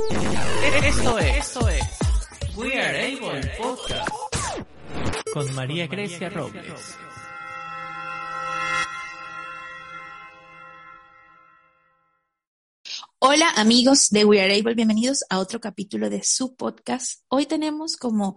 Esto es, esto es We Are Able Podcast con María Grecia Robles. Hola amigos de We Are Able, bienvenidos a otro capítulo de su podcast. Hoy tenemos como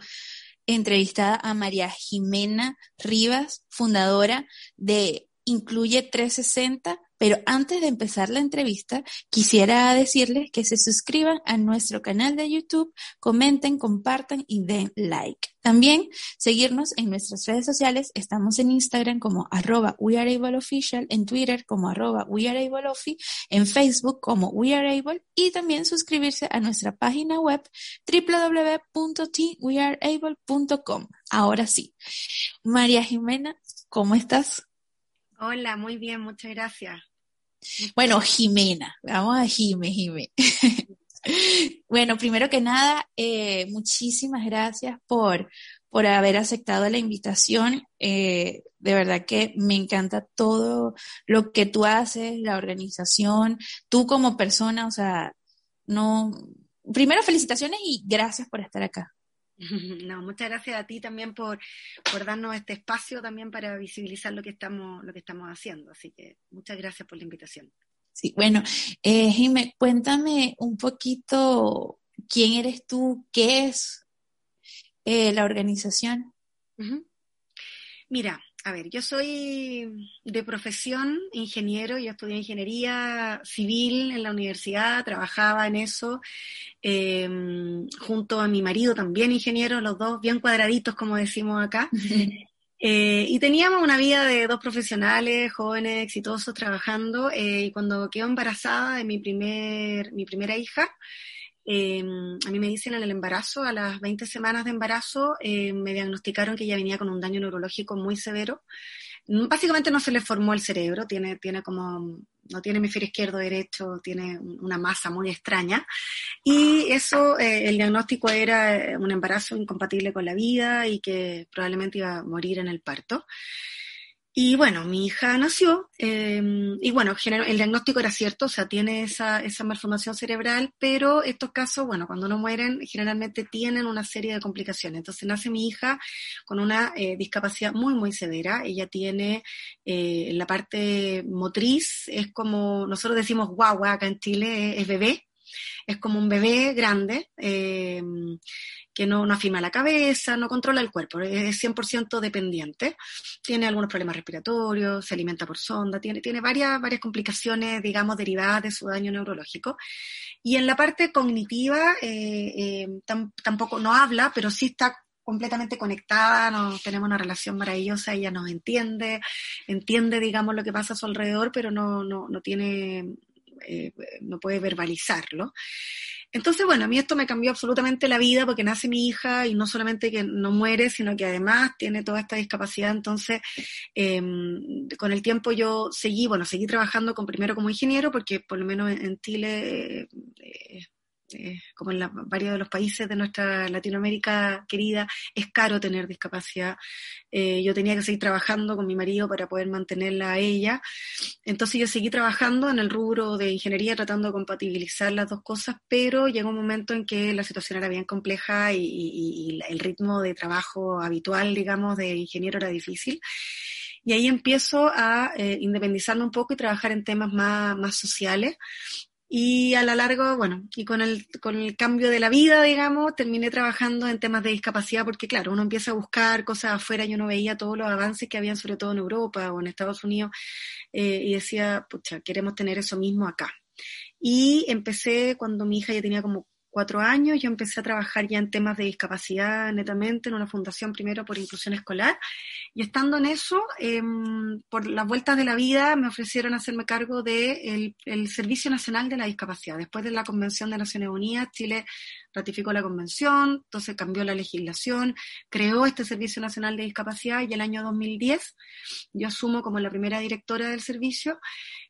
entrevistada a María Jimena Rivas, fundadora de Incluye 360, pero antes de empezar la entrevista, quisiera decirles que se suscriban a nuestro canal de YouTube, comenten, compartan y den like. También seguirnos en nuestras redes sociales. Estamos en Instagram como arroba weareableofficial, en Twitter como arroba weareableofi, en Facebook como weareable y también suscribirse a nuestra página web www.tweareable.com. Ahora sí. María Jimena, ¿cómo estás? Hola, muy bien, muchas gracias. Bueno, Jimena, vamos a Jime, Jime. bueno, primero que nada, eh, muchísimas gracias por, por haber aceptado la invitación. Eh, de verdad que me encanta todo lo que tú haces, la organización, tú como persona, o sea, no, primero felicitaciones y gracias por estar acá. No, muchas gracias a ti también por, por darnos este espacio también para visibilizar lo que estamos, lo que estamos haciendo. Así que muchas gracias por la invitación. Sí, bueno, eh, Jimé, cuéntame un poquito quién eres tú, qué es eh, la organización. Mira, a ver, yo soy de profesión ingeniero, yo estudié ingeniería civil en la universidad, trabajaba en eso, em, junto a mi marido también ingeniero, los dos bien cuadraditos, como decimos acá. Eh, y teníamos una vida de dos profesionales, jóvenes, exitosos, trabajando, eh, y cuando quedó embarazada de mi, primer, mi primera hija, Em, a mí me dicen en el embarazo, a las 20 semanas de embarazo, em, me diagnosticaron que ella venía con un daño neurológico muy severo. Mm, básicamente no se le formó el cerebro, tiene, tiene como, no tiene hemisferio izquierdo, derecho, tiene una masa muy extraña. Y eso, eh, el diagnóstico era eh, un embarazo incompatible con la vida y que probablemente iba a morir en el parto. Y bueno, mi hija nació em, y bueno, el diagnóstico era cierto, o sea, tiene esa, esa malformación cerebral, pero estos casos, bueno, cuando no mueren, generalmente tienen una serie de complicaciones. Entonces nace mi hija con una eh, discapacidad muy, muy severa. Ella tiene eh, la parte motriz, es como, nosotros decimos guagua acá en Chile, es bebé, es como un bebé grande. Eh, que no, no afirma la cabeza, no controla el cuerpo, es 100% dependiente, tiene algunos problemas respiratorios, se alimenta por sonda, tiene, tiene varias, varias complicaciones, digamos, derivadas de su daño neurológico. Y en la parte cognitiva eh, eh, tampoco no habla, pero sí está completamente conectada, nos, tenemos una relación maravillosa, ella nos entiende, entiende, digamos, lo que pasa a su alrededor, pero no, no, no tiene, eh, no puede verbalizarlo. Entonces, bueno, a mí esto me cambió absolutamente la vida porque nace mi hija y no solamente que no muere, sino que además tiene toda esta discapacidad. Entonces, em, con el tiempo yo seguí, bueno, seguí trabajando con primero como ingeniero porque por lo menos en, Chile eh, eh, como en varios de los países de nuestra Latinoamérica querida, es caro tener discapacidad. Eh, yo tenía que seguir trabajando con mi marido para poder mantenerla a ella. Entonces yo seguí trabajando en el rubro de ingeniería tratando de compatibilizar las dos cosas, pero llegó un momento en que la situación era bien compleja y, el ritmo de trabajo habitual, digamos, de ingeniero era difícil. Y ahí empiezo a eh, independizarme un poco y trabajar en temas más, más sociales. Y a lo largo, bueno, y con el, con el cambio de la vida, digamos, terminé trabajando en temas de discapacidad porque, claro, uno empieza a buscar cosas afuera y uno veía todos los avances que habían, sobre todo en Europa o en Estados Unidos, eh, y decía, pucha, queremos tener eso mismo acá. Y empecé cuando mi hija ya tenía como cuatro años, yo empecé a trabajar ya en temas de discapacidad netamente en una fundación primero por inclusión escolar y estando en eso, em, por las vueltas de la vida me ofrecieron hacerme cargo del de el Servicio Nacional de la Discapacidad. Después de la Convención de Naciones Unidas, Chile ratificó la convención, entonces cambió la legislación, creó este Servicio Nacional de Discapacidad y el año 2010 yo asumo como la primera directora del servicio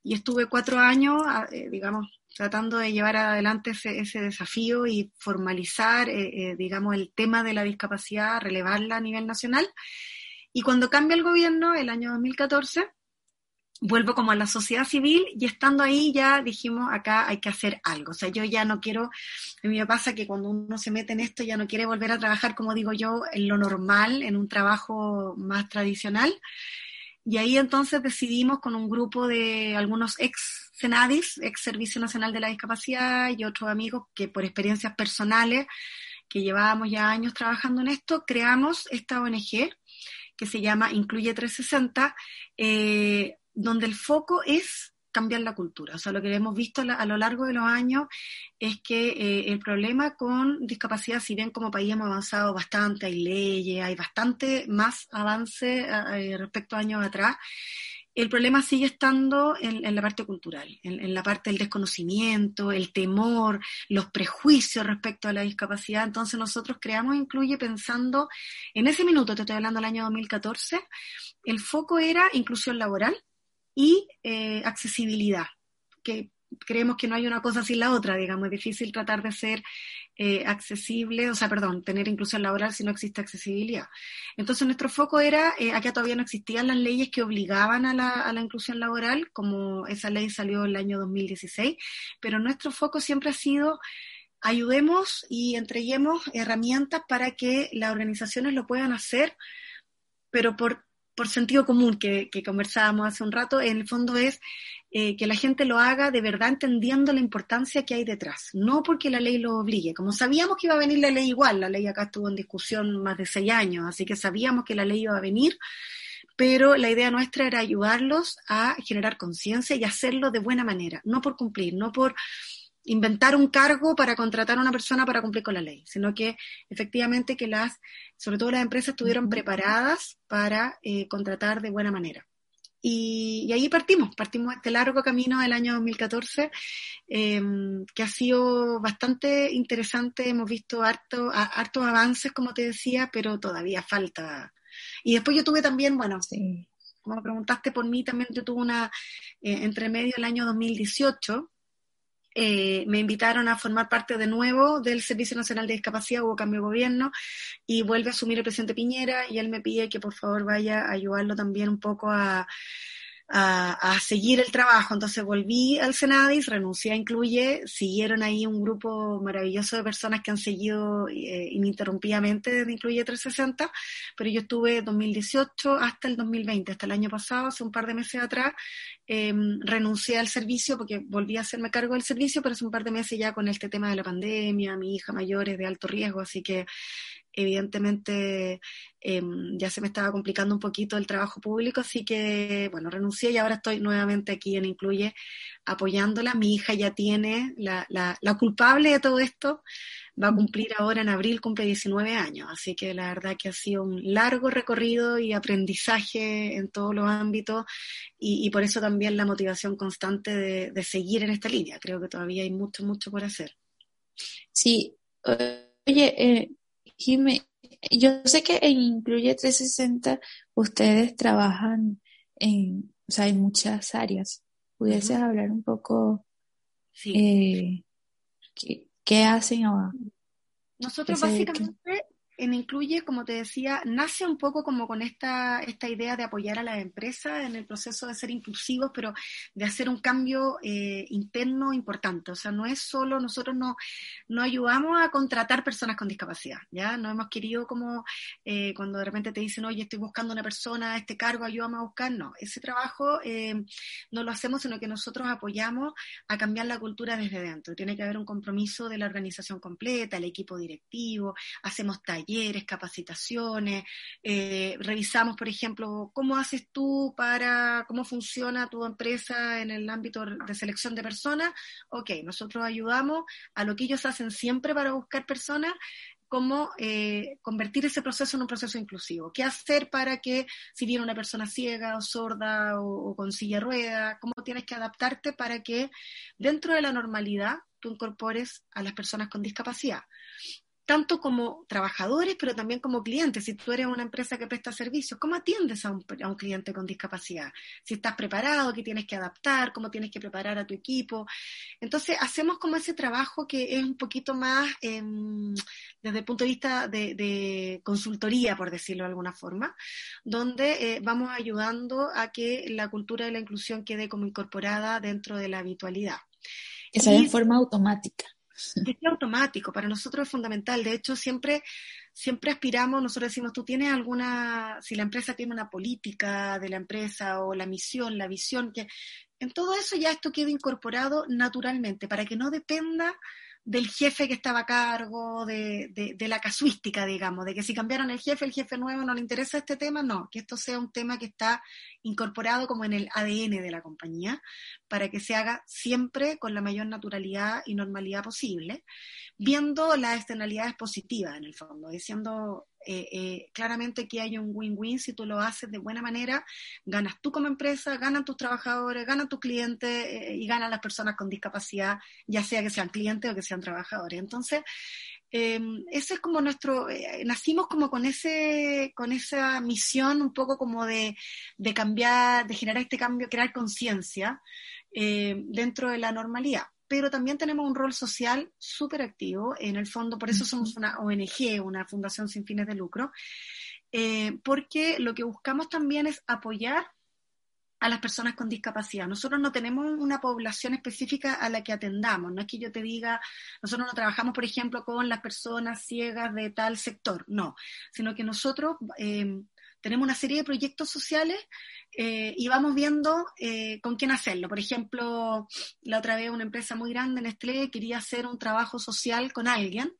y estuve cuatro años, eh, digamos, tratando de llevar adelante ese, desafío y formalizar, eh, eh, digamos, el tema de la discapacidad, relevarla a nivel nacional. Y cuando cambia el gobierno, el año 2014, vuelvo como a la sociedad civil y estando ahí ya dijimos, acá hay que hacer algo. O sea, yo ya no quiero, a mí me pasa que cuando uno se mete en esto ya no quiere volver a trabajar, como digo yo, en lo normal, en un trabajo más tradicional. Y ahí entonces decidimos con un grupo de algunos ex Senadis, ex Servicio Nacional de la Discapacidad y otros amigos que por experiencias personales que llevábamos ya años trabajando en esto, creamos esta ONG que se llama Incluye 360, eh, donde el foco es cambiar la cultura. O sea, lo que hemos visto a lo largo de los años es que eh, el problema con discapacidad, si bien como país hemos avanzado bastante, hay leyes, hay bastante más avance eh, respecto a años atrás, el problema sigue estando en, la parte cultural, en, la parte del desconocimiento, el temor, los prejuicios respecto a la discapacidad. Entonces nosotros creamos Incluye pensando, en ese minuto, te estoy hablando del año 2014, el foco era inclusión laboral, y eh, accesibilidad, que creemos que no hay una cosa sin la otra, digamos, es difícil tratar de ser eh, accesible, o sea, perdón, tener inclusión laboral si no existe accesibilidad. Entonces nuestro foco era, eh, acá todavía no existían las leyes que obligaban a la, a la inclusión laboral, como esa ley salió el año 2016, pero nuestro foco siempre ha sido ayudemos y entreguemos herramientas para que las organizaciones lo puedan hacer, pero por por sentido común que, conversábamos hace un rato, en el fondo es eh, que la gente lo haga de verdad entendiendo la importancia que hay detrás, no porque la ley lo obligue. Como sabíamos que iba a venir la ley igual, la ley acá estuvo en discusión más de seis años, así que sabíamos que la ley iba a venir, pero la idea nuestra era ayudarlos a generar conciencia y hacerlo de buena manera, no por cumplir, no por inventar un cargo para contratar a una persona para cumplir con la ley, sino que efectivamente que las, sobre todo las empresas, estuvieron preparadas para eh, contratar de buena manera. Y, ahí partimos, partimos este largo camino del año 2014, em, que ha sido bastante interesante, hemos visto harto, hartos avances, como te decía, pero todavía falta. Y después yo tuve también, bueno, como preguntaste por mí, también yo tuve una, eh, entre medio el año 2018, eh, me invitaron a formar parte de nuevo del Servicio Nacional de Discapacidad, hubo cambio de gobierno y vuelve a asumir el presidente Piñera y él me pide que por favor vaya a ayudarlo también un poco a, a, seguir el trabajo. Entonces volví al Senadis, renuncié a Incluye, siguieron ahí un grupo maravilloso de personas que han seguido eh, ininterrumpidamente desde Incluye 360, pero yo estuve 2018 hasta el 2020, hasta el año pasado, hace un par de meses atrás, em, renuncié al servicio porque volví a hacerme cargo del servicio, pero hace un par de meses ya con este tema de la pandemia, mi hija mayor es de alto riesgo, así que evidentemente em, ya se me estaba complicando un poquito el trabajo público, así que, bueno, renuncié y ahora estoy nuevamente aquí en Incluye apoyándola. Mi hija ya tiene la, la, la culpable de todo esto, va a cumplir ahora en abril, cumple 19 años, así que la verdad que ha sido un largo recorrido y aprendizaje en todos los ámbitos y, y por eso también la motivación constante de, de seguir en esta línea. Creo que todavía hay mucho, mucho por hacer. Sí, oye, eh, Jimé, yo sé que en Incluye 360 ustedes trabajan en, o sea, en muchas áreas. ¿Pudieses hablar un poco sí. eh, qué, qué, hacen ahora? Nosotros básicamente en Incluye, como te decía, nace un poco como con esta, esta idea de apoyar a las empresas en el proceso de ser inclusivos, pero de hacer un cambio eh, interno importante. O sea, no es solo, nosotros no, no ayudamos a contratar personas con discapacidad, ¿ya? No hemos querido como eh, cuando de repente te dicen, oye, estoy buscando una persona, este cargo, ayúdame a buscar. No, ese trabajo eh, no lo hacemos, sino que nosotros apoyamos a cambiar la cultura desde dentro. Tiene que haber un compromiso de la organización completa, el equipo directivo, hacemos talleres talleres, capacitaciones, eh, revisamos, por ejemplo, cómo haces tú para, cómo funciona tu empresa en el ámbito de selección de personas. Ok, nosotros ayudamos a lo que ellos hacen siempre para buscar personas, cómo eh, convertir ese proceso en un proceso inclusivo. ¿Qué hacer para que, si viene una persona ciega o sorda o, o, con silla rueda, cómo tienes que adaptarte para que dentro de la normalidad tú incorpores a las personas con discapacidad? Tanto como trabajadores, pero también como clientes. Si tú eres una empresa que presta servicios, ¿cómo atiendes a un, a un, cliente con discapacidad? Si estás preparado, qué tienes que adaptar, cómo tienes que preparar a tu equipo. Entonces, hacemos como ese trabajo que es un poquito más eh, desde el punto de vista de, de, consultoría, por decirlo de alguna forma, donde eh, vamos ayudando a que la cultura de la inclusión quede como incorporada dentro de la habitualidad. Que sea de forma automática que sea automático, para nosotros es fundamental. De hecho, siempre, siempre aspiramos, nosotros decimos, tú tienes alguna, si la empresa tiene una política de la empresa o la misión, la visión, que en todo eso ya esto queda incorporado naturalmente, para que no dependa del jefe que estaba a cargo, de, de, de, la casuística, digamos, de que si cambiaron el jefe, el jefe nuevo no le interesa este tema, no, que esto sea un tema que está incorporado como en el ADN de la compañía, para que se haga siempre con la mayor naturalidad y normalidad posible, viendo las externalidades positivas en el fondo, diciendo eh, eh, claramente que hay un win-win si tú lo haces de buena manera, ganas tú como empresa, ganan tus trabajadores, ganan tus clientes eh, y ganan las personas con discapacidad, ya sea que sean clientes o que sean trabajadores. Entonces, em, ese es como nuestro, nacimos como con ese, con esa misión un poco como de, de cambiar, de generar este cambio, crear conciencia dentro de la normalidad pero también tenemos un rol social súper activo. En el fondo, por eso somos una ONG, una fundación sin fines de lucro, eh, porque lo que buscamos también es apoyar a las personas con discapacidad. Nosotros no tenemos una población específica a la que atendamos. No es que yo te diga, nosotros no trabajamos, por ejemplo, con las personas ciegas de tal sector, no, sino que nosotros eh, tenemos una serie de proyectos sociales eh, y vamos viendo eh, con quién hacerlo. Por ejemplo, la otra vez una empresa muy grande, Nestlé, quería hacer un trabajo social con alguien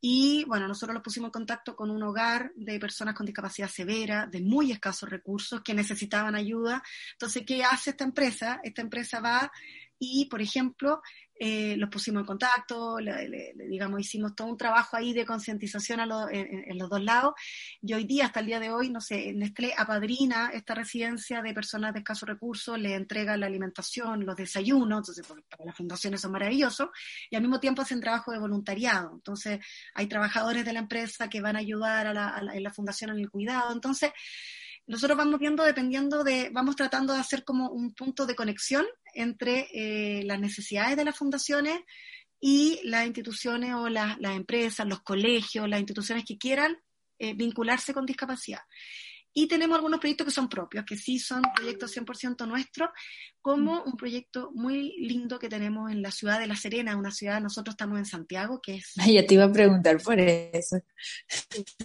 y bueno, nosotros los pusimos en contacto con un hogar de personas con discapacidad severa, de muy escasos recursos, que necesitaban ayuda. Entonces, ¿qué hace esta empresa? Esta empresa va y, por ejemplo, eh, los pusimos en contacto, le, digamos, hicimos todo un trabajo ahí de concientización en, los dos lados. Y hoy día, hasta el día de hoy, no sé, Nestlé apadrina esta residencia de personas de escasos recursos, le entrega la alimentación, los desayunos, entonces para las fundaciones son maravillosos, y al mismo tiempo hacen trabajo de voluntariado. Entonces, hay trabajadores de la empresa que van a ayudar a la fundación en el cuidado. Entonces, nosotros vamos viendo dependiendo de, vamos tratando de hacer como un punto de conexión entre eh, las necesidades de las fundaciones y las instituciones o las, empresas, los colegios, las instituciones que quieran eh, vincularse con discapacidad. Y tenemos algunos proyectos que son propios, que sí son proyectos 100% nuestros, como un proyecto muy lindo que tenemos en la ciudad de La Serena, una ciudad, nosotros estamos en Santiago, que es... Ay, ya te iba a preguntar por eso.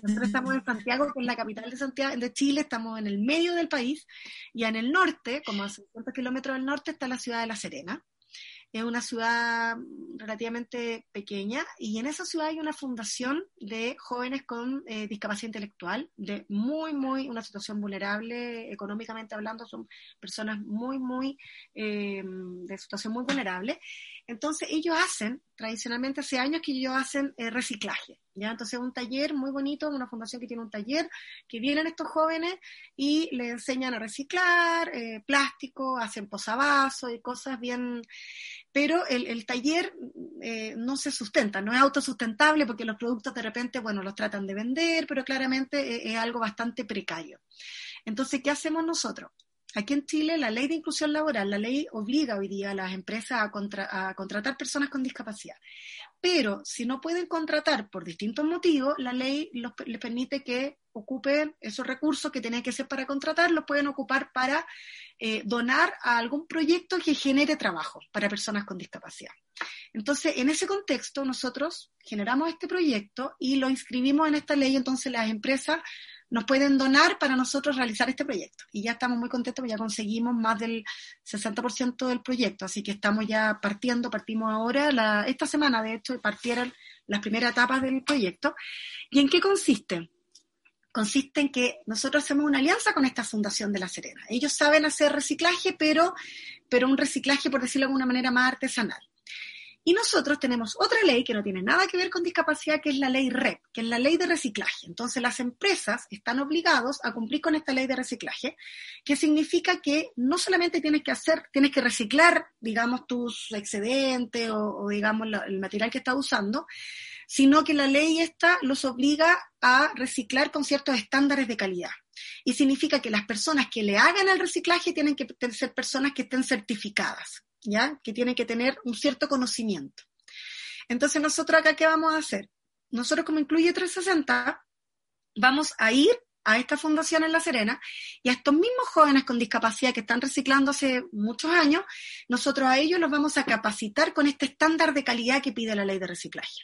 Nosotros estamos en Santiago, que es la capital de, Santiago, de Chile, estamos en el medio del país, y en el norte, como a 50 kilómetros del norte, está la ciudad de La Serena es una ciudad relativamente pequeña y en esa ciudad hay una fundación de jóvenes con eh, discapacidad intelectual, de muy, muy, una situación vulnerable, económicamente hablando, son personas muy, muy, eh, de situación muy vulnerable. Entonces ellos hacen, tradicionalmente hace años que ellos hacen eh, reciclaje, ¿ya? Entonces un taller muy bonito, una fundación que tiene un taller, que vienen estos jóvenes y les enseñan a reciclar eh, plástico, hacen posavasos y cosas bien pero el, taller eh, no se sustenta, no es autosustentable porque los productos de repente, bueno, los tratan de vender, pero claramente es algo bastante precario. Entonces, ¿qué hacemos nosotros? Aquí en Chile, la ley de inclusión laboral, la ley obliga hoy día a las empresas a, contra, a, contratar personas con discapacidad. Pero si no pueden contratar por distintos motivos, la ley les permite que ocupen esos recursos que tienen que ser para contratar, los pueden ocupar para eh, donar a algún proyecto que genere trabajo para personas con discapacidad. Entonces, en ese contexto, nosotros generamos este proyecto y lo inscribimos en esta ley, entonces las empresas nos pueden donar para nosotros realizar este proyecto. Y ya estamos muy contentos, ya conseguimos más del 60% del proyecto, así que estamos ya partiendo, partimos ahora, la, esta semana de hecho partieron las primeras etapas del proyecto. ¿Y en qué consiste? Consiste en que nosotros hacemos una alianza con esta Fundación de La Serena. Ellos saben hacer reciclaje, pero, pero un reciclaje, por decirlo de alguna manera, más artesanal. Y nosotros tenemos otra ley que no tiene nada que ver con discapacidad, que es la ley REP, que es la ley de reciclaje. Entonces las empresas están obligados a cumplir con esta ley de reciclaje, que significa que no solamente tienes que hacer, tienes que reciclar, digamos, tus excedentes o, digamos, el material que estás usando, sino que la ley esta los obliga a reciclar con ciertos estándares de calidad. Y significa que las personas que le hagan el reciclaje tienen que ser personas que estén certificadas, ¿ya? Que tienen que tener un cierto conocimiento. Entonces, nosotros acá, ¿qué vamos a hacer? Nosotros, como incluye 360, vamos a ir a esta fundación en La Serena y a estos mismos jóvenes con discapacidad que están reciclando hace muchos años, nosotros a ellos los vamos a capacitar con este estándar de calidad que pide la ley de reciclaje.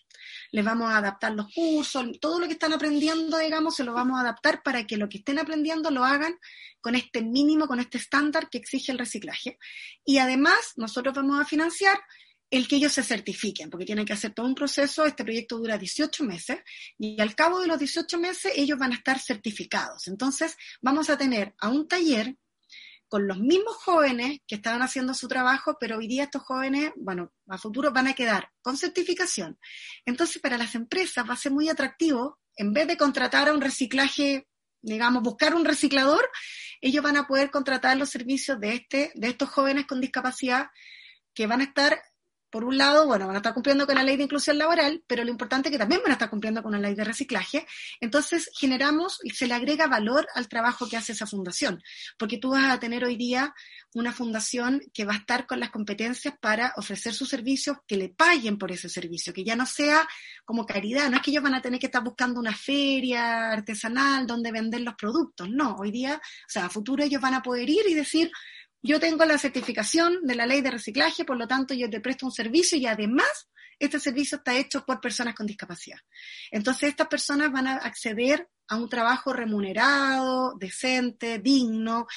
Les vamos a adaptar los cursos, todo lo que están aprendiendo, digamos, se lo vamos a adaptar para que lo que estén aprendiendo lo hagan con este mínimo, con este estándar que exige el reciclaje. Y además, nosotros vamos a financiar el que ellos se certifiquen, porque tienen que hacer todo un proceso, este proyecto dura 18 meses y al cabo de los 18 meses ellos van a estar certificados. Entonces vamos a tener a un taller con los mismos jóvenes que estaban haciendo su trabajo, pero hoy día estos jóvenes, bueno, a futuro van a quedar con certificación. Entonces para las empresas va a ser muy atractivo, en vez de contratar a un reciclaje, digamos, buscar un reciclador, ellos van a poder contratar los servicios de, este, de estos jóvenes con discapacidad que van a estar por un lado, bueno, van a estar cumpliendo con la ley de inclusión laboral, pero lo importante es que también van a estar cumpliendo con la ley de reciclaje. Entonces, generamos y se le agrega valor al trabajo que hace esa fundación, porque tú vas a tener hoy día una fundación que va a estar con las competencias para ofrecer sus servicios, que le paguen por ese servicio, que ya no sea como caridad, no es que ellos van a tener que estar buscando una feria artesanal donde vender los productos, no, hoy día, o sea, a futuro ellos van a poder ir y decir, yo tengo la certificación de la ley de reciclaje, por lo tanto yo te presto un servicio y además este servicio está hecho por personas con discapacidad. Entonces estas personas van a acceder a un trabajo remunerado, decente, digno.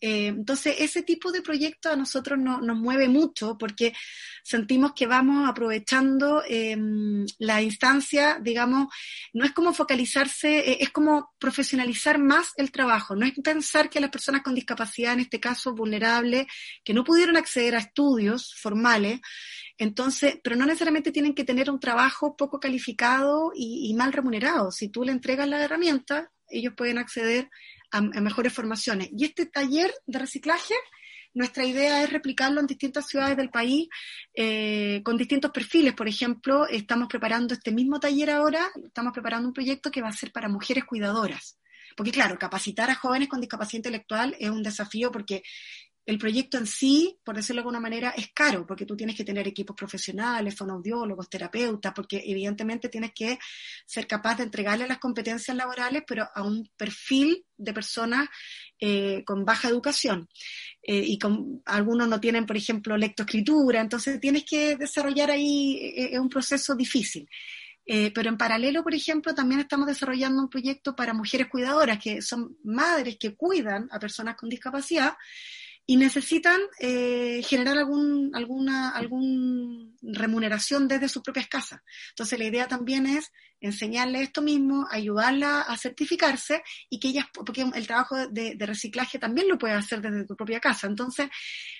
Eh, entonces, ese tipo de proyectos a nosotros nos mueve mucho porque sentimos que vamos aprovechando em, la instancia, digamos, no es como focalizarse, eh, es como profesionalizar más el trabajo, no es pensar que las personas con discapacidad, en este caso vulnerables, que no pudieron acceder a estudios formales, entonces, pero no necesariamente tienen que tener un trabajo poco calificado y, mal remunerado. Si tú le entregas la herramienta, ellos pueden acceder a, mejores formaciones. Y este taller de reciclaje, nuestra idea es replicarlo en distintas ciudades del país eh, con distintos perfiles. Por ejemplo, estamos preparando este mismo taller ahora, estamos preparando un proyecto que va a ser para mujeres cuidadoras. Porque claro, capacitar a jóvenes con discapacidad intelectual es un desafío porque el proyecto en sí, por decirlo de alguna manera, es caro, porque tú tienes que tener equipos profesionales, fonoaudiólogos, terapeutas, porque evidentemente tienes que ser capaz de entregarle las competencias laborales, pero a un perfil de personas eh, con baja educación. Eh, y con, algunos no tienen, por ejemplo, lectoescritura, entonces tienes que desarrollar ahí, eh, es un proceso difícil. pero en paralelo, por ejemplo, también estamos desarrollando un proyecto para mujeres cuidadoras, que son madres que cuidan a personas con discapacidad y necesitan eh, generar algún, alguna algún remuneración desde sus propias casas. Entonces la idea también es enseñarle esto mismo, ayudarla a certificarse y que ellas, porque el trabajo de, reciclaje también lo puede hacer desde tu propia casa. Entonces,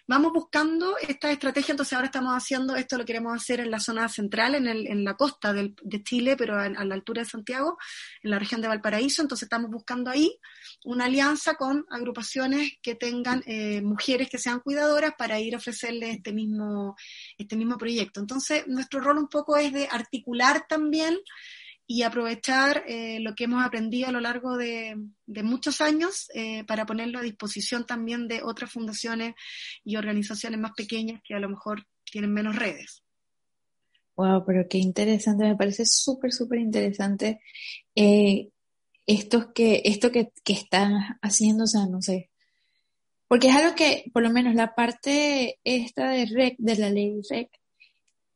vamos buscando esta estrategia. Entonces, ahora estamos haciendo esto, lo queremos hacer en la zona central, en, el, en la costa del, de Chile, pero a, la altura de Santiago, en la región de Valparaíso. Entonces, estamos buscando ahí una alianza con agrupaciones que tengan eh, mujeres que sean cuidadoras para ir a ofrecerles este mismo, este mismo proyecto. Entonces, nuestro rol un poco es de articular también y aprovechar eh, lo que hemos aprendido a lo largo de, muchos años eh, para ponerlo a disposición también de otras fundaciones y organizaciones más pequeñas que a lo mejor tienen menos redes. Wow, pero qué interesante, me parece súper, súper interesante eh, esto que, esto que, que están haciendo, o sea, no sé, porque es algo que, por lo menos la parte esta de REC, de la ley REC,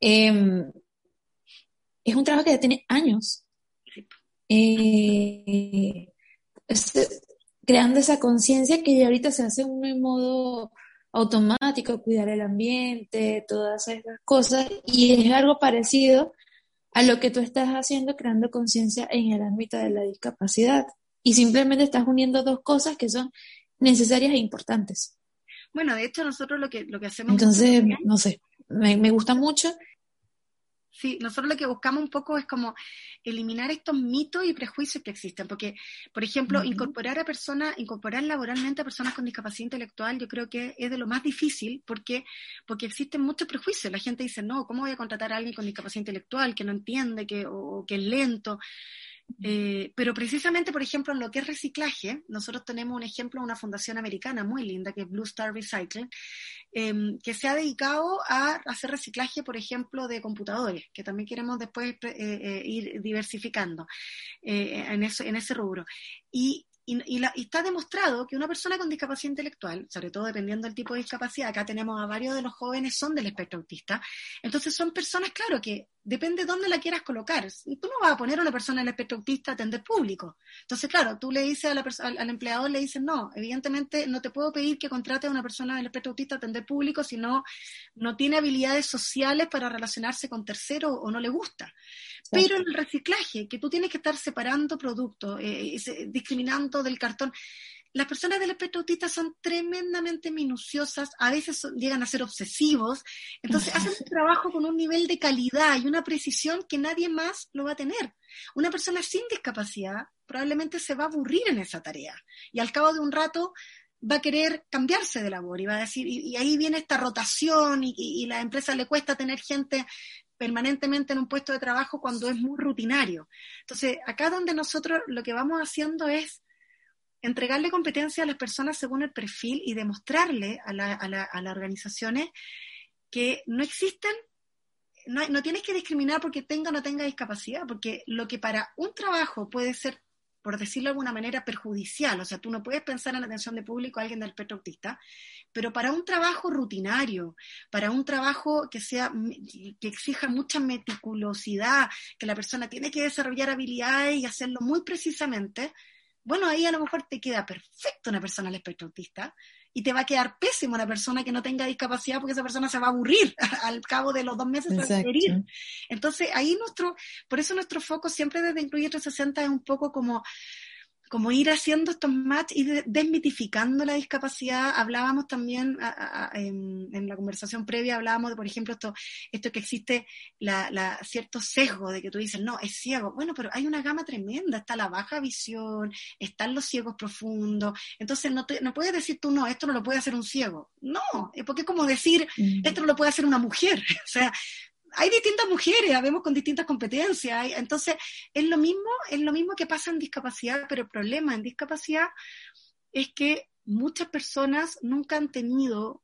em, es un trabajo que ya tiene años. Eh, creando esa conciencia que ya ahorita se hace en modo automático, cuidar el ambiente, todas esas cosas, y es algo parecido a lo que tú estás haciendo creando conciencia en el ámbito de la discapacidad. Y simplemente estás uniendo dos cosas que son necesarias e importantes. Bueno, de hecho nosotros lo que, lo que hacemos... Entonces, no sé, me, me gusta mucho Sí, nosotros lo que buscamos un poco es como eliminar estos mitos y prejuicios que existen, porque, por ejemplo, incorporar a personas, incorporar laboralmente a personas con discapacidad intelectual, yo creo que es de lo más difícil, porque, porque existen muchos prejuicios. La gente dice, no, ¿cómo voy a contratar a alguien con discapacidad intelectual que no entiende, que, o que es lento? Eh, pero precisamente, por ejemplo, en lo que es reciclaje, nosotros tenemos un ejemplo de una fundación americana muy linda, que es Blue Star Recycling, em, que se ha dedicado a hacer reciclaje, por ejemplo, de computadores, que también queremos después eh, eh, ir diversificando en, eso, en ese rubro. Y y, está demostrado que una persona con discapacidad intelectual, sobre todo dependiendo del tipo de discapacidad, acá tenemos a varios de los jóvenes son del espectro autista, entonces son personas, claro, que depende de dónde la quieras colocar. Tú no vas a poner a una persona del espectro autista a atender público. Entonces, claro, tú le dices a la al, al, empleador, le dices, no, evidentemente no te puedo pedir que contrate a una persona del espectro autista a atender público si no, no tiene habilidades sociales para relacionarse con terceros o no le gusta. Pero en el reciclaje, que tú tienes que estar separando productos, eh, discriminando del cartón, las personas del espectro autista son tremendamente minuciosas, a veces llegan a ser obsesivos, entonces hacen un trabajo con un nivel de calidad y una precisión que nadie más lo va a tener. Una persona sin discapacidad probablemente se va a aburrir en esa tarea y al cabo de un rato va a querer cambiarse de labor y va a decir, y, ahí viene esta rotación y, y, y, la empresa le cuesta tener gente permanentemente en un puesto de trabajo cuando es muy rutinario. Entonces, acá donde nosotros lo que vamos haciendo es entregarle competencia a las personas según el perfil y demostrarle a, las organizaciones que no existen, no, no tienes que discriminar porque tenga o no tenga discapacidad, porque lo que para un trabajo puede ser por decirlo de alguna manera, perjudicial. O sea, tú no puedes pensar en la atención de público a alguien del espectro autista, pero para un trabajo rutinario, para un trabajo que sea, que exija mucha meticulosidad, que la persona tiene que desarrollar habilidades y hacerlo muy precisamente, bueno, ahí a lo mejor te queda perfecto una persona al espectro autista y te va a quedar pésimo una persona que no tenga discapacidad porque esa persona se va a aburrir al cabo de los dos meses se va a ir. Entonces ahí nuestro, por eso nuestro foco siempre desde Incluye 360 es un poco como como ir haciendo estos match y desmitificando la discapacidad. Hablábamos también en, la conversación previa, hablábamos de, por ejemplo, esto, esto que existe la, cierto sesgo de que tú dices, no, es ciego. Bueno, pero hay una gama tremenda, está la baja visión, están los ciegos profundos. Entonces no, te, no puedes decir tú, no, esto no lo puede hacer un ciego. No, porque es como decir, mm. esto no lo puede hacer una mujer. o sea, hay distintas mujeres, habemos con distintas competencias, entonces es lo mismo, es lo mismo que pasa en discapacidad, pero el problema en discapacidad es que muchas personas nunca han tenido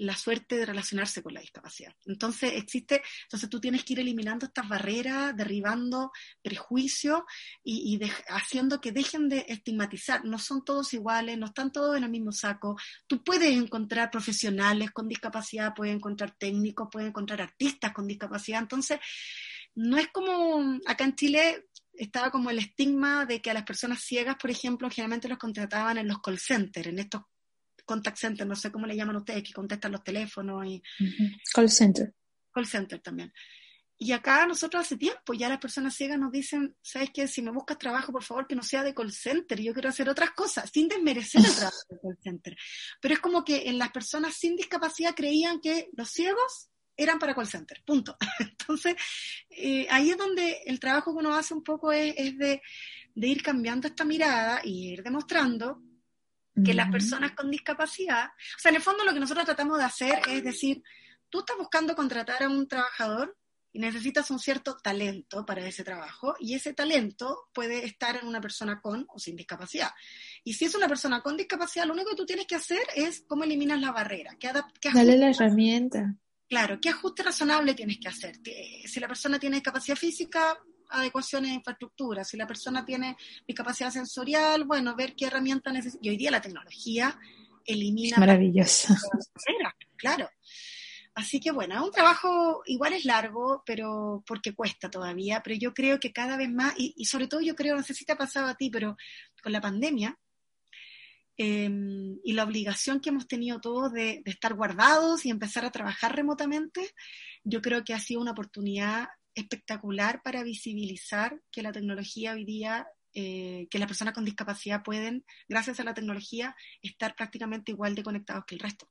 la suerte de relacionarse con la discapacidad. Entonces existe, entonces tú tienes que ir eliminando estas barreras, derribando prejuicios y, haciendo que dejen de estigmatizar. No son todos iguales, no están todos en el mismo saco. Tú puedes encontrar profesionales con discapacidad, puedes encontrar técnicos, puedes encontrar artistas con discapacidad. Entonces, no es como acá en Chile estaba como el estigma de que a las personas ciegas, por ejemplo, generalmente los contrataban en los call centers, en estos contact center, no sé cómo le llaman ustedes, que contestan los teléfonos y... Call center. Call center también. Y acá nosotros hace tiempo ya las personas ciegas nos dicen, ¿sabes qué? Si me buscas trabajo, por favor, que no sea de call center, yo quiero hacer otras cosas, sin desmerecer el trabajo de call center. Pero es como que en las personas sin discapacidad creían que los ciegos eran para call center, punto. Entonces, eh, ahí es donde el trabajo que uno hace un poco es, es de, de ir cambiando esta mirada y ir demostrando que las personas con discapacidad, o sea, en el fondo lo que nosotros tratamos de hacer es decir, tú estás buscando contratar a un trabajador y necesitas un cierto talento para ese trabajo y ese talento puede estar en una persona con o sin discapacidad. Y si es una persona con discapacidad, lo único que tú tienes que hacer es cómo eliminas la barrera. ¿Qué Dale la herramienta. Claro, ¿qué ajuste razonable tienes que hacer? Si la persona tiene discapacidad física, adecuaciones de infraestructura. Si la persona tiene discapacidad sensorial, bueno, ver qué herramienta necesita. Y hoy día la tecnología elimina. maravillosa. Claro. Así que bueno, es un trabajo igual es largo, pero porque cuesta todavía, pero yo creo que cada vez más, y, sobre todo yo creo, no sé si te ha pasado a ti, pero con la pandemia em, y la obligación que hemos tenido todos de, de, estar guardados y empezar a trabajar remotamente, yo creo que ha sido una oportunidad espectacular para visibilizar que la tecnología hoy día, eh, que las personas con discapacidad pueden, gracias a la tecnología, estar prácticamente igual de conectados que el resto.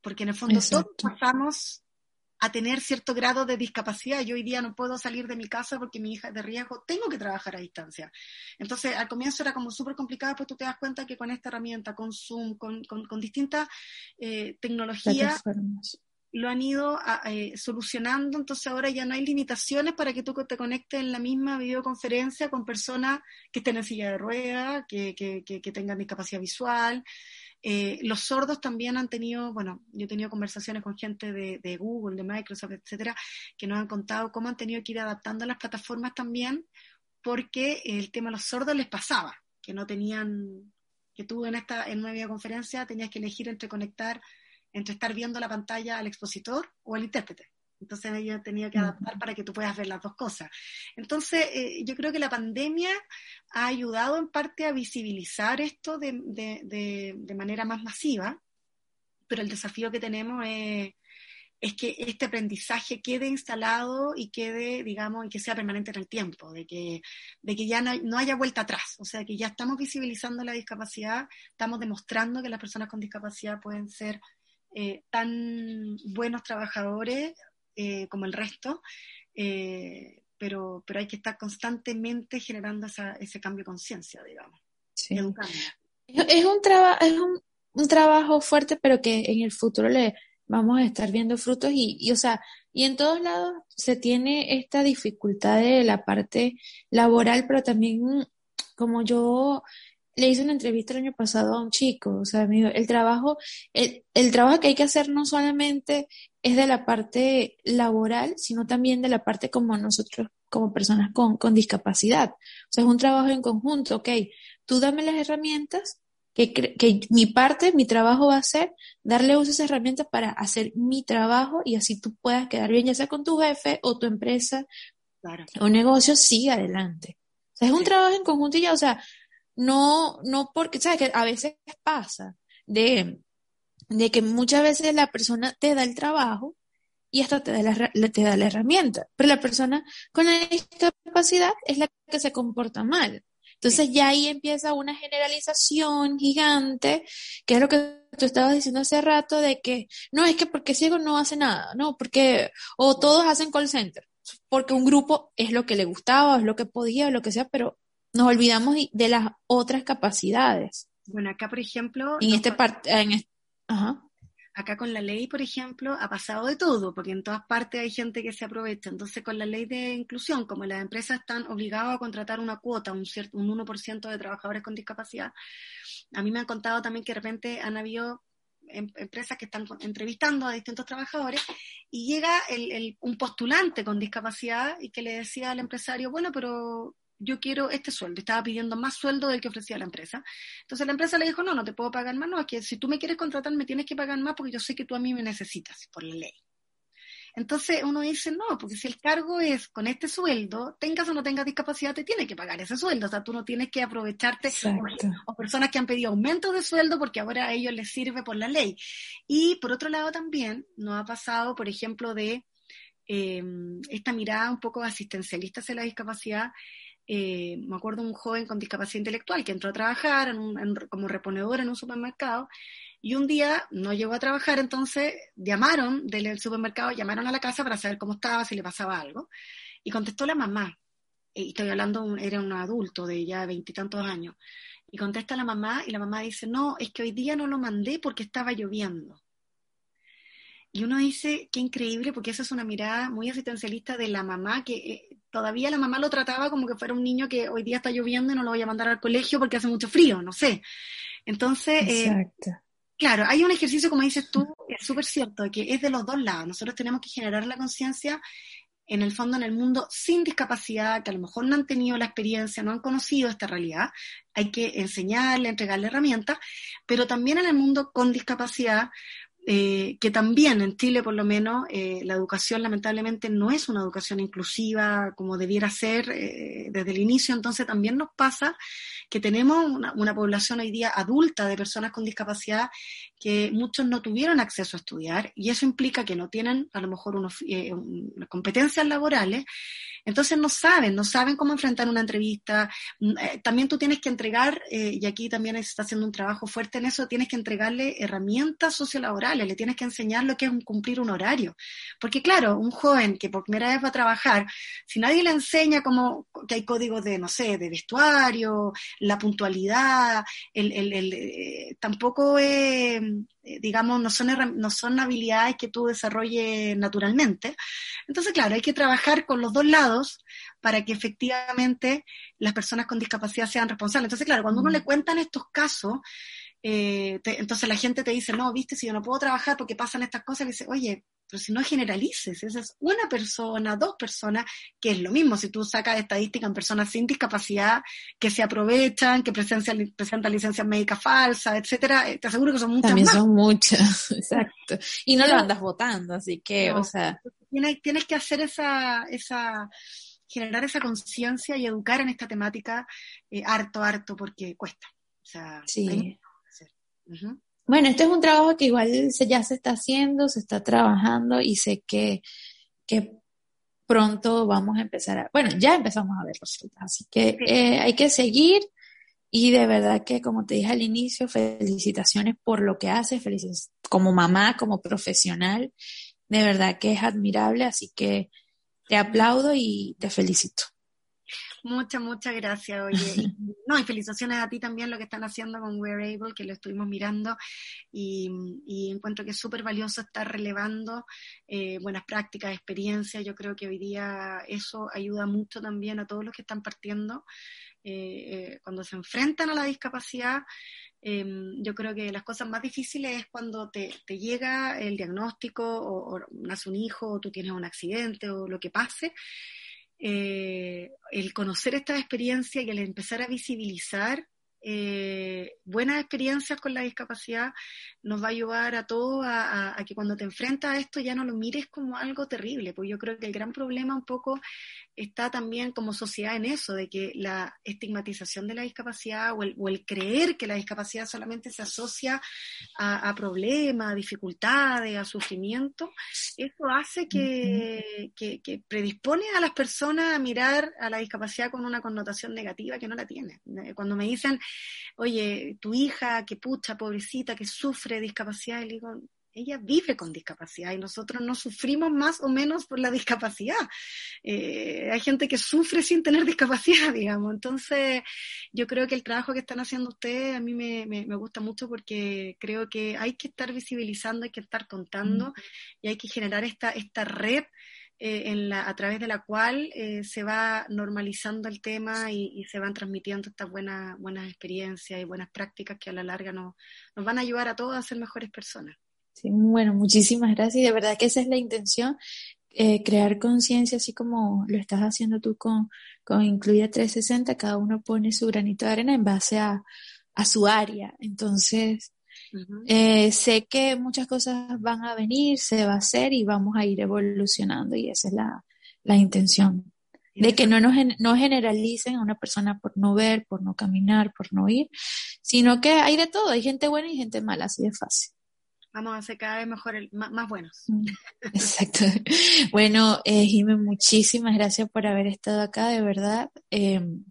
Porque en el fondo todos pasamos a tener cierto grado de discapacidad. Yo hoy día no puedo salir de mi casa porque mi hija es de riesgo, tengo que trabajar a distancia. Entonces, al comienzo era como súper complicado, pues tú te das cuenta que con esta herramienta, con Zoom, con, con, distintas eh, tecnologías, lo han ido eh, solucionando, entonces ahora ya no hay limitaciones para que tú te conectes en la misma videoconferencia con personas que estén en silla de ruedas, que, que, que, que tengan discapacidad visual, eh, los sordos también han tenido, bueno, yo he tenido conversaciones con gente de, Google, de Microsoft, etcétera, que nos han contado cómo han tenido que ir adaptando las plataformas también, porque el tema de los sordos les pasaba, que no tenían, que tú en esta, en una videoconferencia tenías que elegir entre conectar, entre estar viendo la pantalla al expositor o al intérprete. Entonces ella tenía que adaptar para que tú puedas ver las dos cosas. Entonces, eh, yo creo que la pandemia ha ayudado en parte a visibilizar esto de, de, manera más masiva, pero el desafío que tenemos es, es, que este aprendizaje quede instalado y quede, digamos, y que sea permanente en el tiempo, de que, de que ya no, haya vuelta atrás, o sea, que ya estamos visibilizando la discapacidad, estamos demostrando que las personas con discapacidad pueden ser eh, tan buenos trabajadores eh, como el resto, eh, pero, pero hay que estar constantemente generando ese cambio de conciencia, digamos, educando. Es un, es un, un, trabajo fuerte, pero que en el futuro le vamos a estar viendo frutos y, y, o sea, y en todos lados se tiene esta dificultad de la parte laboral, pero también como yo le hice una entrevista el año pasado a un chico, o sea, el trabajo, el, el, trabajo que hay que hacer no solamente es de la parte laboral, sino también de la parte como nosotros, como personas con, con discapacidad. O sea, es un trabajo en conjunto, ok, tú dame las herramientas, que, que mi parte, mi trabajo va a ser darle uso a esas herramientas para hacer mi trabajo y así tú puedas quedar bien, ya sea con tu jefe o tu empresa o negocio, sigue adelante. O sea, es un trabajo en conjunto y ya, o sea, no, no porque, sabes que a veces pasa de, de que muchas veces la persona te da el trabajo y hasta te da, la, te da la herramienta, pero la persona con la discapacidad es la que se comporta mal. Entonces ya ahí empieza una generalización gigante, que es lo que tú estabas diciendo hace rato, de que no, es que porque ciego no hace nada, no, porque, o todos hacen call center, porque un grupo es lo que le gustaba, es lo que podía, lo que sea, pero nos olvidamos de las otras capacidades. Bueno, acá, por ejemplo... En este parte... Acá con la ley, por ejemplo, ha pasado de todo, porque en todas partes hay gente que se aprovecha. Entonces, con la ley de inclusión, como las empresas están obligadas a contratar una cuota, un, cierto, un 1% de trabajadores con discapacidad, a mí me han contado también que de repente han habido em, empresas que están entrevistando a distintos trabajadores y llega un postulante con discapacidad y que le decía al empresario, bueno, pero yo quiero este sueldo. Estaba pidiendo más sueldo del que ofrecía la empresa. Entonces la empresa le dijo, no, no te puedo pagar más, no, es que si tú me quieres contratar me tienes que pagar más porque yo sé que tú a mí me necesitas por la ley. Entonces uno dice, no, porque si el cargo es con este sueldo, tengas o no tengas discapacidad, te tiene que pagar ese sueldo. O sea, tú no tienes que aprovecharte o, personas que han pedido aumento de sueldo porque ahora a ellos les sirve por la ley. Y por otro lado también nos ha pasado, por ejemplo, de eh, esta mirada un poco asistencialista hacia la discapacidad eh, me acuerdo un joven con discapacidad intelectual que entró a trabajar como reponedor en un supermercado y un día no llegó a trabajar, entonces llamaron del supermercado, llamaron a la casa para saber cómo estaba, si le pasaba algo, y contestó la mamá, y estoy hablando, era un adulto de ya veintitantos años, y contesta la mamá y la mamá dice, no, es que hoy día no lo mandé porque estaba lloviendo. Y uno dice, qué increíble, porque esa es una mirada muy asistencialista de la mamá, que eh, todavía la mamá lo trataba como que fuera un niño que hoy día está lloviendo y no lo voy a mandar al colegio porque hace mucho frío, no sé. Entonces, eh, claro, hay un ejercicio, como dices tú, es súper cierto, que es de los dos lados. Nosotros tenemos que generar la conciencia en el fondo en el mundo sin discapacidad, que a lo mejor no han tenido la experiencia, no han conocido esta realidad, hay que enseñarle, entregarle herramientas, pero también en el mundo con discapacidad, eh, que también en Chile, por lo menos, eh, la educación lamentablemente no es una educación inclusiva como debiera ser eh, desde el inicio, entonces también nos pasa que tenemos una, población hoy día adulta de personas con discapacidad que muchos no tuvieron acceso a estudiar y eso implica que no tienen a lo mejor unos, unas competencias laborales Entonces no saben, no saben cómo enfrentar una entrevista. Mm, eh, también tú tienes que entregar, eh, y aquí también se está haciendo un trabajo fuerte en eso, tienes que entregarle herramientas sociolaborales, le tienes que enseñar lo que es cumplir un horario. Porque claro, un joven que por primera vez va a trabajar, si nadie le enseña cómo, que hay códigos de, no sé, de vestuario, la puntualidad, el, el, el eh, tampoco es digamos, no son, no son habilidades que tú desarrolles naturalmente. Entonces, claro, hay que trabajar con los dos lados para que efectivamente las personas con discapacidad sean responsables. Entonces, claro, cuando uno le cuentan estos casos, eh, entonces la gente te dice, no, viste, si yo no puedo trabajar porque pasan estas cosas, le dice, oye, pero si no generalices, esa es una persona, dos personas, que es lo mismo si tú sacas estadística en personas sin discapacidad que se aprovechan, que presentan, presentan licencias médicas falsas, etcétera, eh, te aseguro que son muchas También son muchas, exacto. Y no lo andas votando, así que, o sea... Tienes, tienes que hacer esa, esa, generar esa conciencia y educar en esta temática eh, harto, harto, porque cuesta. O sea, sí. Bueno, este es un trabajo que igual ya se está haciendo, se está trabajando y sé que, que pronto vamos a empezar a, bueno, ya empezamos a ver resultados, así que eh, hay que seguir y de verdad que como te dije al inicio, felicitaciones por lo que haces, felices como mamá, como profesional, de verdad que es admirable, así que te aplaudo y te felicito. Muchas, muchas gracias, oye. no, y felicitaciones a ti también lo que están haciendo con We're Able, que lo estuvimos mirando y, encuentro que es súper valioso estar relevando eh, buenas prácticas, experiencias. Yo creo que hoy día eso ayuda mucho también a todos los que están partiendo. Eh, eh, cuando se enfrentan a la discapacidad, em, yo creo que las cosas más difíciles es cuando te, llega el diagnóstico o, o, nace un hijo o tú tienes un accidente o lo que pase eh, el conocer esta experiencia y el empezar a visibilizar eh, buenas experiencias con la discapacidad nos va a ayudar a todos a, que cuando te enfrentas a esto ya no lo mires como algo terrible, porque yo creo que el gran problema un poco está también como sociedad en eso, de que la estigmatización de la discapacidad o el, creer que la discapacidad solamente se asocia a, problemas, a dificultades, a sufrimiento, eso hace que, que, predispone a las personas a mirar a la discapacidad con una connotación negativa que no la tiene. Cuando me dicen, oye, tu hija, que pucha, pobrecita, que sufre discapacidad, y le digo, ella vive con discapacidad y nosotros no sufrimos más o menos por la discapacidad. Eh, hay gente que sufre sin tener discapacidad, digamos. Entonces, yo creo que el trabajo que están haciendo ustedes a mí me, me, gusta mucho porque creo que hay que estar visibilizando, hay que estar contando y hay que generar esta, esta red. Eh, en la, a través de la cual eh, se va normalizando el tema y, se van transmitiendo estas buenas, buenas experiencias y buenas prácticas que a la larga nos, van a ayudar a todos a ser mejores personas. Sí, bueno, muchísimas gracias. Y de verdad que esa es la intención, eh, crear conciencia, así como lo estás haciendo tú con, con Incluya 360, cada uno pone su granito de arena en base a su área. Entonces, eh, sé que muchas cosas van a venir, se va a hacer y vamos a ir evolucionando y esa es la, la intención. De que no nos no generalicen a una persona por no ver, por no caminar, por no ir, sino que hay de todo, hay gente buena y gente mala, así de fácil vamos a hacer cada vez mejor, más, buenos. Mm, exacto. Bueno, eh, muchísimas gracias por haber estado acá, de verdad. Em,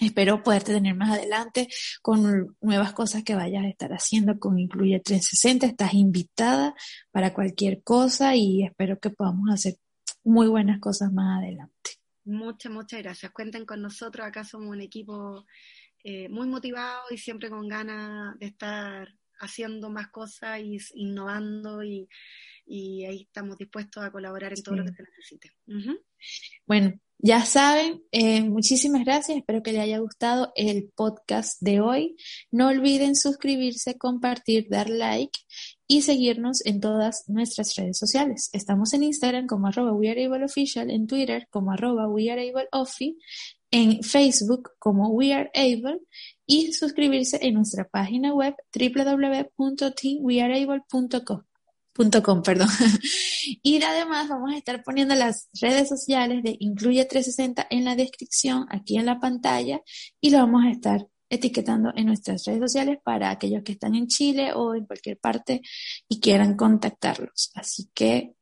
espero poderte tener más adelante con nuevas cosas que vayas a estar haciendo con Incluye 360. Estás invitada para cualquier cosa y espero que podamos hacer muy buenas cosas más adelante. Muchas, muchas gracias. Cuenten con nosotros. Acá somos un equipo eh, muy motivado y siempre con ganas de estar haciendo más cosas y innovando y, ahí estamos dispuestos a colaborar en todo lo que se necesite. Bueno, ya saben, eh, muchísimas gracias, espero que les haya gustado el podcast de hoy. No olviden suscribirse, compartir, dar like y seguirnos en todas nuestras redes sociales. Estamos en Instagram como arroba weareableofficial, en Twitter como arroba weareableoffi, en Facebook como weareable y suscribirse en nuestra página web www.teamweareable.com. perdón. y además vamos a estar poniendo las redes sociales de Incluye 360 en la descripción, aquí en la pantalla, y lo vamos a estar etiquetando en nuestras redes sociales para aquellos que están en Chile o en cualquier parte y quieran contactarlos. Así que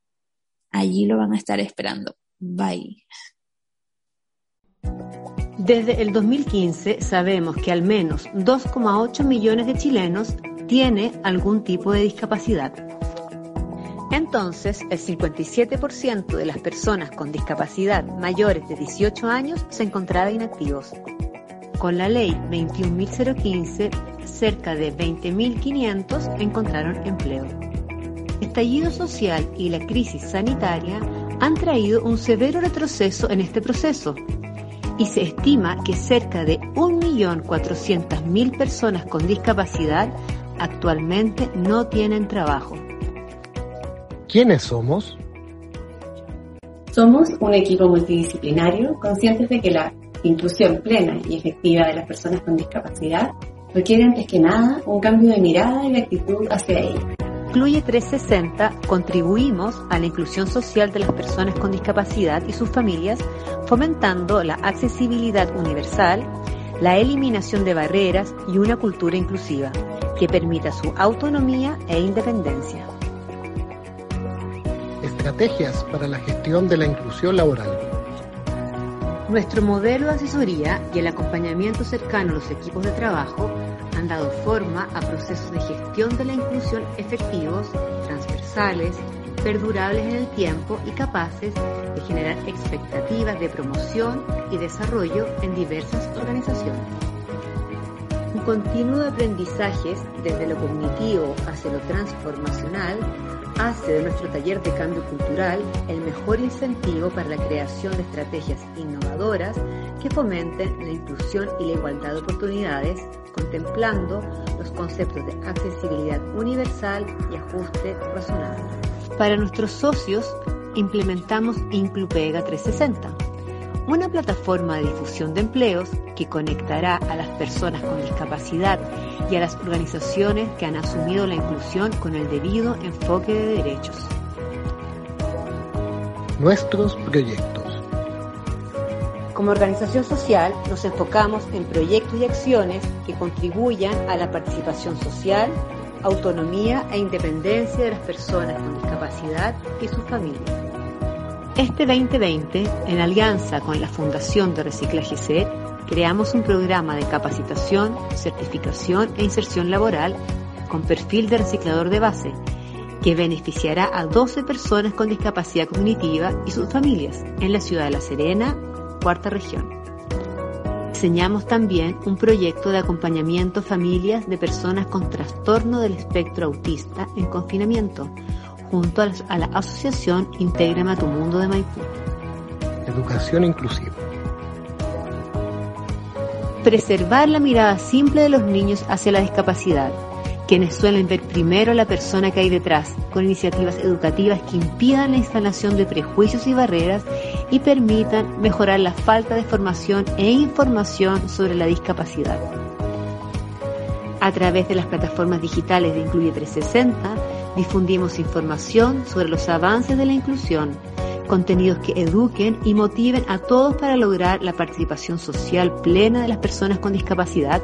allí lo van a estar esperando. Bye. Desde el 2015 sabemos que al menos 2,8 millones de chilenos tiene algún tipo de discapacidad. Entonces, el 57% de las personas con discapacidad mayores de 18 años se encontraba inactivos. Con la ley 21.015, cerca de 20.500 encontraron empleo. El estallido social y la crisis sanitaria han traído un severo retroceso en este proceso y se estima que cerca de 1.400.000 personas con discapacidad actualmente no tienen trabajo. ¿Quiénes somos? Somos un equipo multidisciplinario conscientes de que la inclusión plena y efectiva de las personas con discapacidad requiere antes que nada un cambio de mirada y de actitud hacia ella. Incluye 360 contribuimos a la inclusión social de las personas con discapacidad y sus familias, fomentando la accesibilidad universal, la eliminación de barreras y una cultura inclusiva que permita su autonomía e independencia. Estrategias para la gestión de la inclusión laboral. Nuestro modelo de asesoría y el acompañamiento cercano a los equipos de trabajo han dado forma a procesos de gestión de la inclusión efectivos, transversales, perdurables en el tiempo y capaces de generar expectativas de promoción y desarrollo en diversas organizaciones. Un continuo de aprendizajes desde lo cognitivo hacia lo transformacional hace de nuestro taller de cambio cultural el mejor incentivo para la creación de estrategias innovadoras que fomenten la inclusión y la igualdad de oportunidades, contemplando los conceptos de accesibilidad universal y ajuste razonable. Para nuestros socios, implementamos Inclupega 360, una plataforma de difusión de empleos que conectará a las personas con discapacidad y a las organizaciones que han asumido la inclusión con el debido enfoque de derechos. Nuestros proyectos. Como organización social nos enfocamos en proyectos y acciones que contribuyan a la participación social, autonomía e independencia de las personas con discapacidad y sus familias. Este 2020, en alianza con la Fundación de Reciclaje C, creamos un programa de capacitación, certificación e inserción laboral con perfil de reciclador de base que beneficiará a 12 personas con discapacidad cognitiva y sus familias en la ciudad de La Serena, cuarta región. Diseñamos también un proyecto de acompañamiento a familias de personas con trastorno del espectro autista en confinamiento, junto a la Asociación Intégrame a tu Mundo de Maipú. Educación inclusiva. Preservar la mirada simple de los niños hacia la discapacidad, quienes suelen ver primero a la persona que hay detrás, con iniciativas educativas que impidan la instalación de prejuicios y barreras y permitan mejorar la falta de formación e información sobre la discapacidad. A través de las plataformas digitales de Incluye 360, difundimos información sobre los avances de la inclusión, contenidos que eduquen y motiven a todos para lograr la participación social plena de las personas con discapacidad,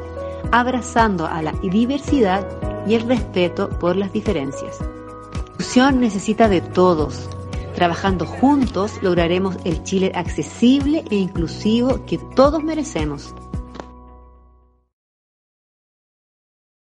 abrazando a la diversidad y el respeto por las diferencias. La inclusión necesita de todos. Trabajando juntos lograremos el Chile accesible e inclusivo que todos merecemos.